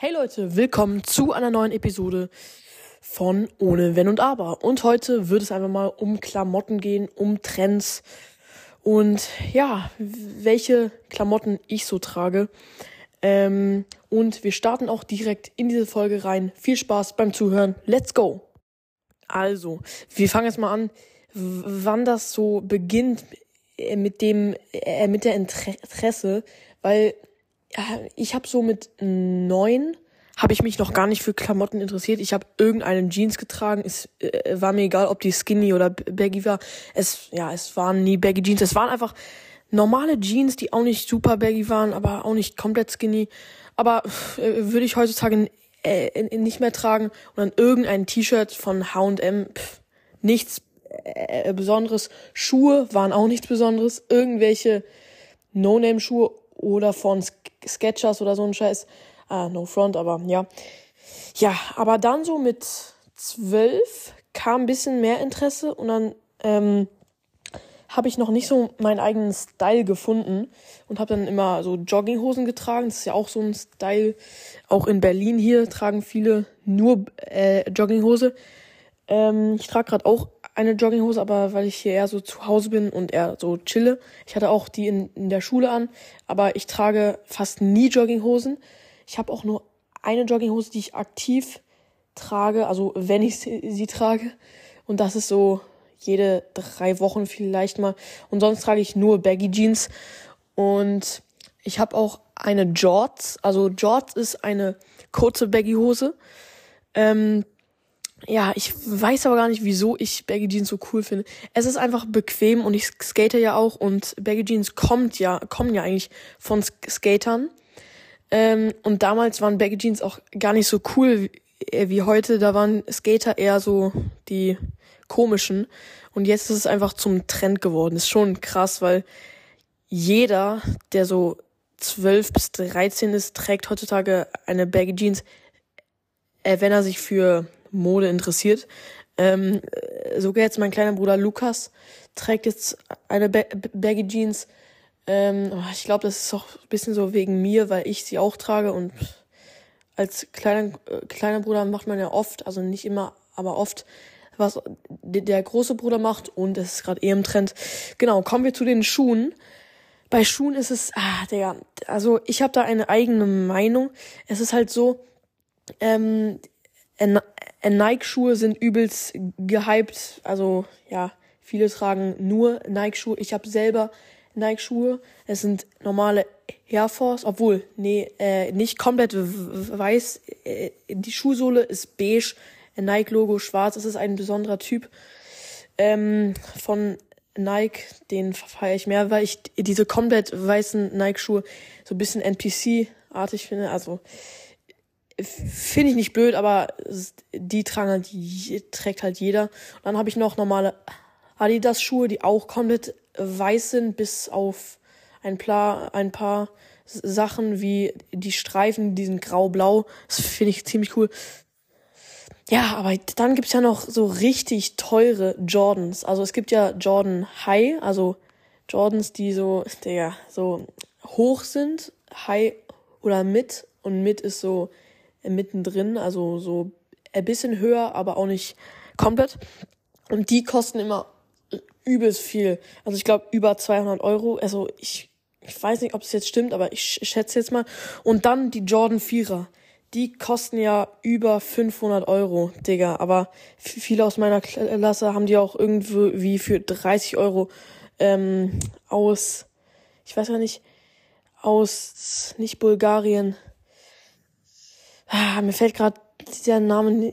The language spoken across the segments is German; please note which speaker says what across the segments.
Speaker 1: Hey Leute, willkommen zu einer neuen Episode von Ohne Wenn und Aber. Und heute wird es einfach mal um Klamotten gehen, um Trends und ja, welche Klamotten ich so trage. Ähm, und wir starten auch direkt in diese Folge rein. Viel Spaß beim Zuhören. Let's go! Also, wir fangen jetzt mal an, wann das so beginnt äh, mit dem, äh, mit der Interesse, weil ich habe so mit neun habe ich mich noch gar nicht für Klamotten interessiert. Ich habe irgendeinen Jeans getragen. Es äh, war mir egal, ob die skinny oder baggy war. Es ja, es waren nie baggy Jeans. Es waren einfach normale Jeans, die auch nicht super baggy waren, aber auch nicht komplett skinny. Aber äh, würde ich heutzutage äh, nicht mehr tragen und dann irgendein T-Shirt von H&M, nichts äh, Besonderes. Schuhe waren auch nichts Besonderes. Irgendwelche No-Name-Schuhe oder von Sketchers oder so ein Scheiß. Ah, no front, aber ja. Ja, aber dann so mit zwölf kam ein bisschen mehr Interesse und dann ähm, habe ich noch nicht so meinen eigenen Style gefunden und habe dann immer so Jogginghosen getragen. Das ist ja auch so ein Style. Auch in Berlin hier tragen viele nur äh, Jogginghose. Ähm, ich trage gerade auch eine Jogginghose, aber weil ich hier eher so zu Hause bin und eher so chille. Ich hatte auch die in, in der Schule an, aber ich trage fast nie Jogginghosen. Ich habe auch nur eine Jogginghose, die ich aktiv trage, also wenn ich sie, sie trage. Und das ist so jede drei Wochen vielleicht mal. Und sonst trage ich nur Baggy Jeans. Und ich habe auch eine Jorts. Also Jorts ist eine kurze Baggy Hose. Ähm, ja, ich weiß aber gar nicht, wieso ich Baggy Jeans so cool finde. Es ist einfach bequem und ich skate ja auch und Baggy Jeans kommt ja, kommen ja eigentlich von Skatern. Ähm, und damals waren Baggy Jeans auch gar nicht so cool wie, äh, wie heute. Da waren Skater eher so die komischen. Und jetzt ist es einfach zum Trend geworden. Ist schon krass, weil jeder, der so 12 bis 13 ist, trägt heutzutage eine Baggy Jeans, äh, wenn er sich für Mode interessiert. Ähm, sogar jetzt mein kleiner Bruder Lukas trägt jetzt eine ba Baggy Jeans. Ähm, oh, ich glaube, das ist auch ein bisschen so wegen mir, weil ich sie auch trage und als kleiner, äh, kleiner Bruder macht man ja oft, also nicht immer, aber oft, was der große Bruder macht und es ist gerade eh im Trend. Genau, kommen wir zu den Schuhen. Bei Schuhen ist es, ah, Digga, also ich habe da eine eigene Meinung. Es ist halt so, ähm, äh, Nike-Schuhe sind übelst gehypt. Also ja, viele tragen nur Nike-Schuhe. Ich habe selber Nike-Schuhe. Es sind normale Air Force, obwohl, nee, äh, nicht komplett weiß. Äh, die Schuhsohle ist beige, Nike-Logo schwarz. Es ist ein besonderer Typ ähm, von Nike. Den feiere ich mehr, weil ich diese komplett weißen Nike-Schuhe so ein bisschen NPC-artig finde. Also finde ich nicht blöd, aber die tragen halt, die trägt halt jeder. Und dann habe ich noch normale Adidas Schuhe, die auch komplett weiß sind, bis auf ein paar, ein paar Sachen wie die Streifen, die sind grau-blau. Das finde ich ziemlich cool. Ja, aber dann gibt's ja noch so richtig teure Jordans. Also es gibt ja Jordan High, also Jordans, die so, der so hoch sind, High oder Mid und Mid ist so mittendrin, also so ein bisschen höher, aber auch nicht komplett. Und die kosten immer übelst viel. Also ich glaube über 200 Euro. Also ich, ich weiß nicht, ob es jetzt stimmt, aber ich schätze jetzt mal. Und dann die Jordan 4er. Die kosten ja über 500 Euro, Digga. Aber viele aus meiner Klasse haben die auch irgendwie für 30 Euro ähm, aus, ich weiß gar nicht, aus, nicht Bulgarien, mir fällt gerade dieser Name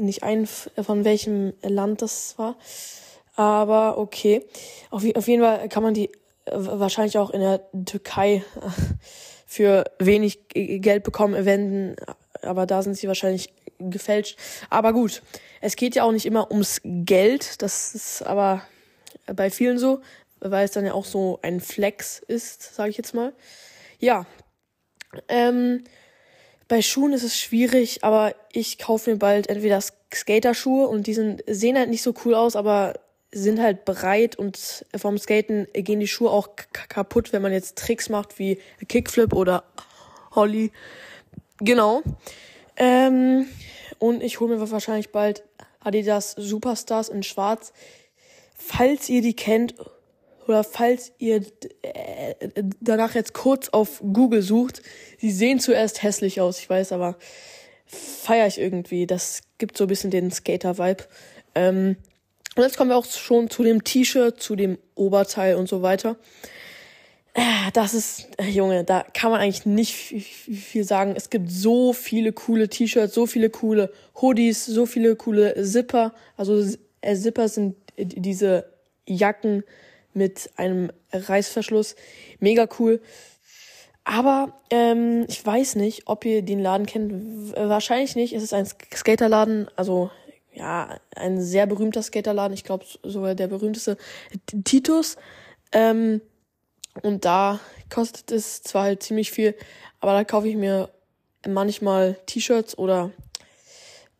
Speaker 1: nicht ein, von welchem Land das war. Aber okay. Auf, auf jeden Fall kann man die äh, wahrscheinlich auch in der Türkei äh, für wenig Geld bekommen, wenden. Aber da sind sie wahrscheinlich gefälscht. Aber gut, es geht ja auch nicht immer ums Geld. Das ist aber bei vielen so, weil es dann ja auch so ein Flex ist, sage ich jetzt mal. Ja. Ähm, bei Schuhen ist es schwierig, aber ich kaufe mir bald entweder Skaterschuhe und die sind, sehen halt nicht so cool aus, aber sind halt breit und vom Skaten gehen die Schuhe auch kaputt, wenn man jetzt Tricks macht wie Kickflip oder Holly. genau. Ähm, und ich hole mir wahrscheinlich bald Adidas Superstars in Schwarz. Falls ihr die kennt oder falls ihr äh, danach jetzt kurz auf Google sucht, sie sehen zuerst hässlich aus, ich weiß, aber feiere ich irgendwie. Das gibt so ein bisschen den Skater-Vibe. Ähm, und jetzt kommen wir auch schon zu dem T-Shirt, zu dem Oberteil und so weiter. Äh, das ist, äh, Junge, da kann man eigentlich nicht viel sagen. Es gibt so viele coole T-Shirts, so viele coole Hoodies, so viele coole Zipper. Also äh, Zipper sind diese Jacken mit einem Reißverschluss. Mega cool. Aber ähm, ich weiß nicht, ob ihr den Laden kennt. Wahrscheinlich nicht. Es ist ein Skaterladen, also ja, ein sehr berühmter Skaterladen. Ich glaube sogar der berühmteste Titus. Ähm, und da kostet es zwar halt ziemlich viel, aber da kaufe ich mir manchmal T-Shirts oder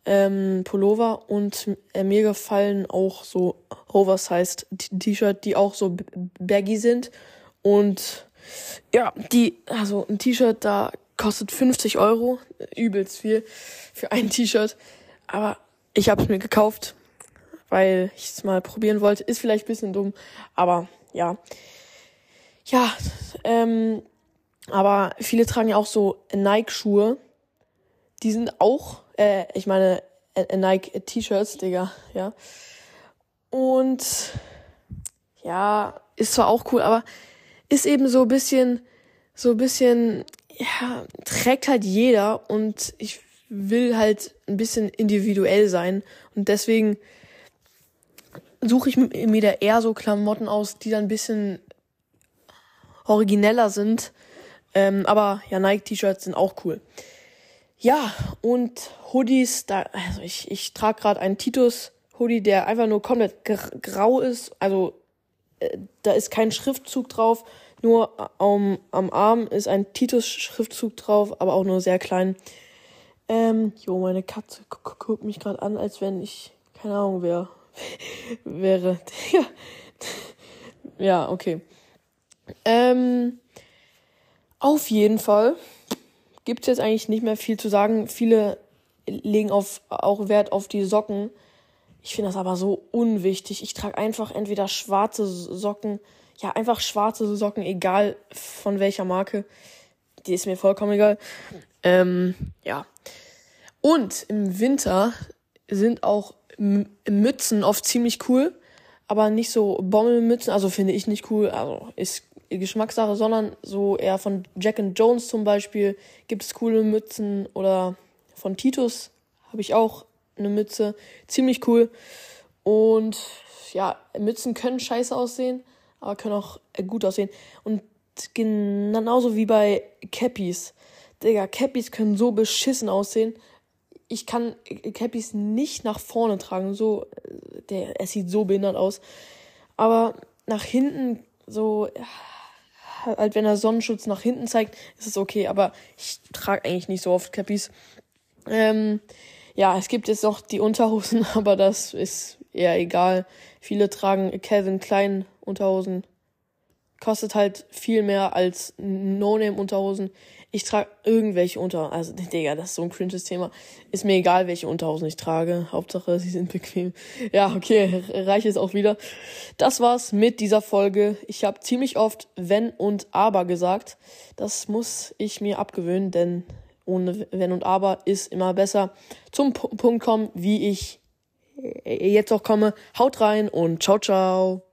Speaker 1: ähm, Pullover und äh, mir gefallen auch so oversized T-Shirt, die auch so baggy sind und ja, die, also ein T-Shirt da kostet 50 Euro, übelst viel für ein T-Shirt, aber ich habe es mir gekauft, weil ich es mal probieren wollte. Ist vielleicht ein bisschen dumm, aber ja. Ja, ähm, aber viele tragen ja auch so Nike-Schuhe. Die sind auch, äh, ich meine, äh, Nike-T-Shirts, Digga, ja. Und ja, ist zwar auch cool, aber ist eben so ein bisschen, so ein bisschen, ja, trägt halt jeder und ich will halt ein bisschen individuell sein und deswegen suche ich mir da eher so Klamotten aus, die dann ein bisschen origineller sind. Ähm, aber ja, Nike-T-Shirts sind auch cool. Ja, und Hoodies, da, also ich, ich trage gerade einen Titus-Hoodie, der einfach nur komplett grau ist. Also äh, da ist kein Schriftzug drauf. Nur am, am Arm ist ein Titus-Schriftzug drauf, aber auch nur sehr klein. Ähm, jo, meine Katze guckt mich gerade an, als wenn ich, keine Ahnung, wer wäre. ja. ja, okay. Ähm, auf jeden Fall gibt es jetzt eigentlich nicht mehr viel zu sagen. Viele legen auf, auch Wert auf die Socken. Ich finde das aber so unwichtig. Ich trage einfach entweder schwarze Socken, ja, einfach schwarze Socken, egal von welcher Marke. Die ist mir vollkommen egal. Ähm, ja. Und im Winter sind auch Mützen oft ziemlich cool, aber nicht so Bommelmützen, also finde ich nicht cool, also ist Geschmackssache, sondern so eher von Jack and Jones zum Beispiel gibt es coole Mützen oder von Titus habe ich auch eine Mütze, ziemlich cool. Und ja, Mützen können scheiße aussehen, aber können auch gut aussehen. Und genauso wie bei Cappies. Digga, Cappies können so beschissen aussehen. Ich kann Cappies nicht nach vorne tragen, so, der, es sieht so behindert aus. Aber nach hinten so, halt wenn der Sonnenschutz nach hinten zeigt, ist es okay, aber ich trage eigentlich nicht so oft Cappies. Ähm, ja, es gibt jetzt noch die Unterhosen, aber das ist eher egal. Viele tragen Calvin Klein Unterhosen. Kostet halt viel mehr als No-Name-Unterhosen. Ich trage irgendwelche Unter... Also, Digga, das ist so ein cringes Thema. Ist mir egal, welche Unterhosen ich trage. Hauptsache, sie sind bequem. Ja, okay, reicht es auch wieder. Das war's mit dieser Folge. Ich habe ziemlich oft wenn und aber gesagt. Das muss ich mir abgewöhnen, denn ohne wenn und aber ist immer besser. Zum Punkt kommen, wie ich jetzt auch komme. Haut rein und ciao, ciao.